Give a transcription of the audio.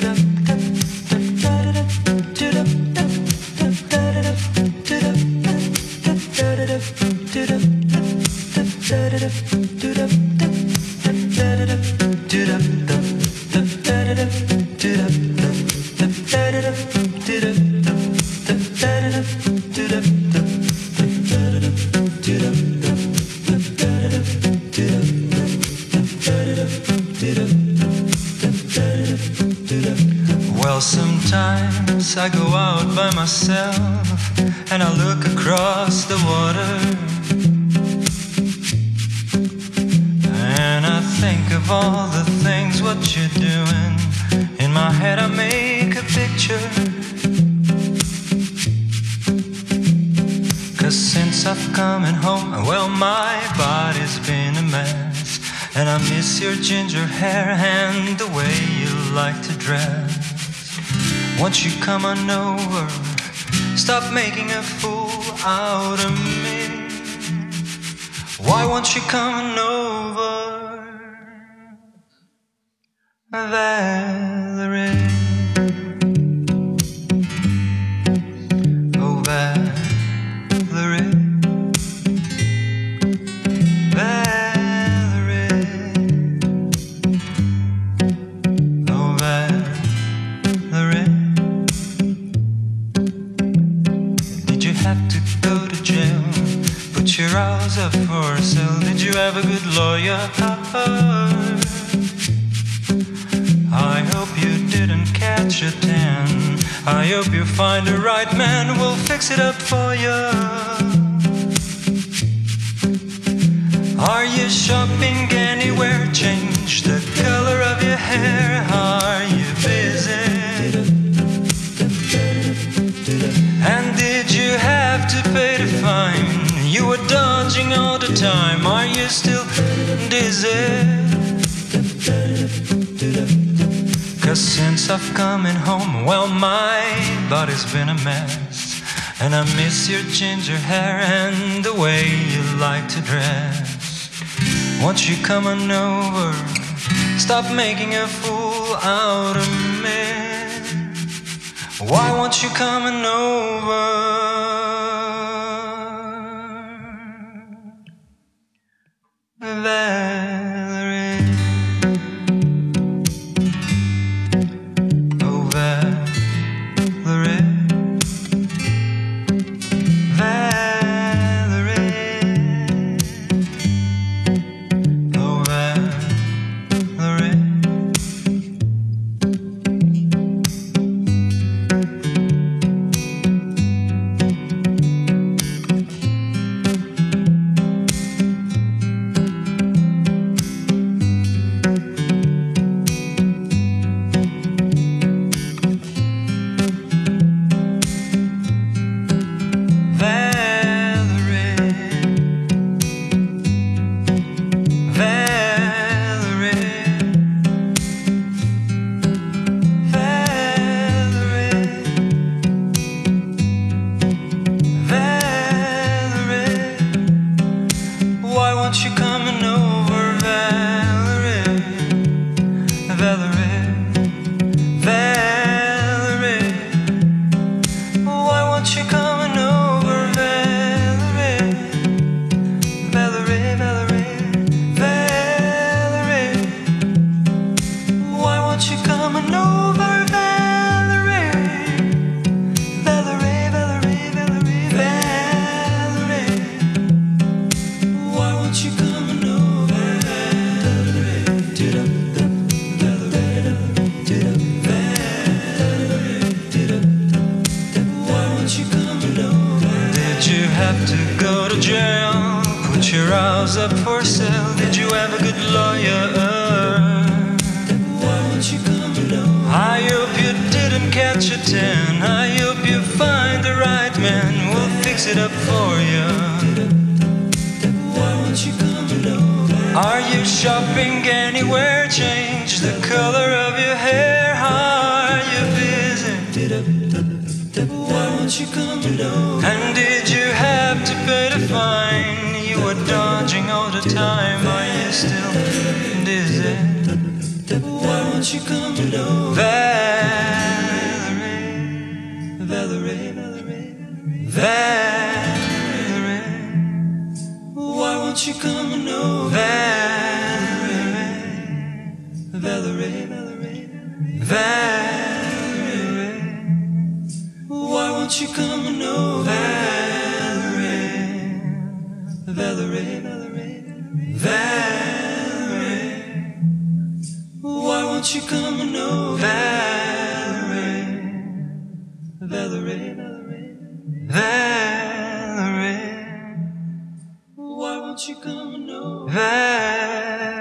should have Sometimes I go out by myself and I look across the water. And I think of all the things what you're doing. In my head, I make a picture. Cause since I've coming home, well, my body's been a mess. And I miss your ginger hair and the way you like to dress. Won't you come on over? Stop making a fool out of me. Why won't you come on over? Valerie. A good lawyer? I hope you didn't catch a tan. I hope you find the right man who'll fix it up for you. Are you shopping anywhere? Change the color of your hair. Are you busy? And did you have to pay the fine? You were dodging all the time. Are you still Cause since I've come in home, well, my body's been a mess. And I miss your ginger hair and the way you like to dress. Won't you come on over? Stop making a fool out of me. Why won't you come on over? Put your house up for sale. Did you have a good lawyer? Why won't you come on over? I hope you didn't catch a tan. I hope you find the right man We'll fix it up for you. Won't you come on over? And did you have to pay the fine? You were dodging all the time. Are you still dizzy. Why won't you come over? Valerie, Valerie, Valerie, Valerie. Why won't you come over? Valerie, Valerie, Valerie, Valerie. Won't you come and? Valerie, Valerie, Valerie. Why won't you come and? Valerie, Valerie, Valerie. Why won't you come and? Valerie.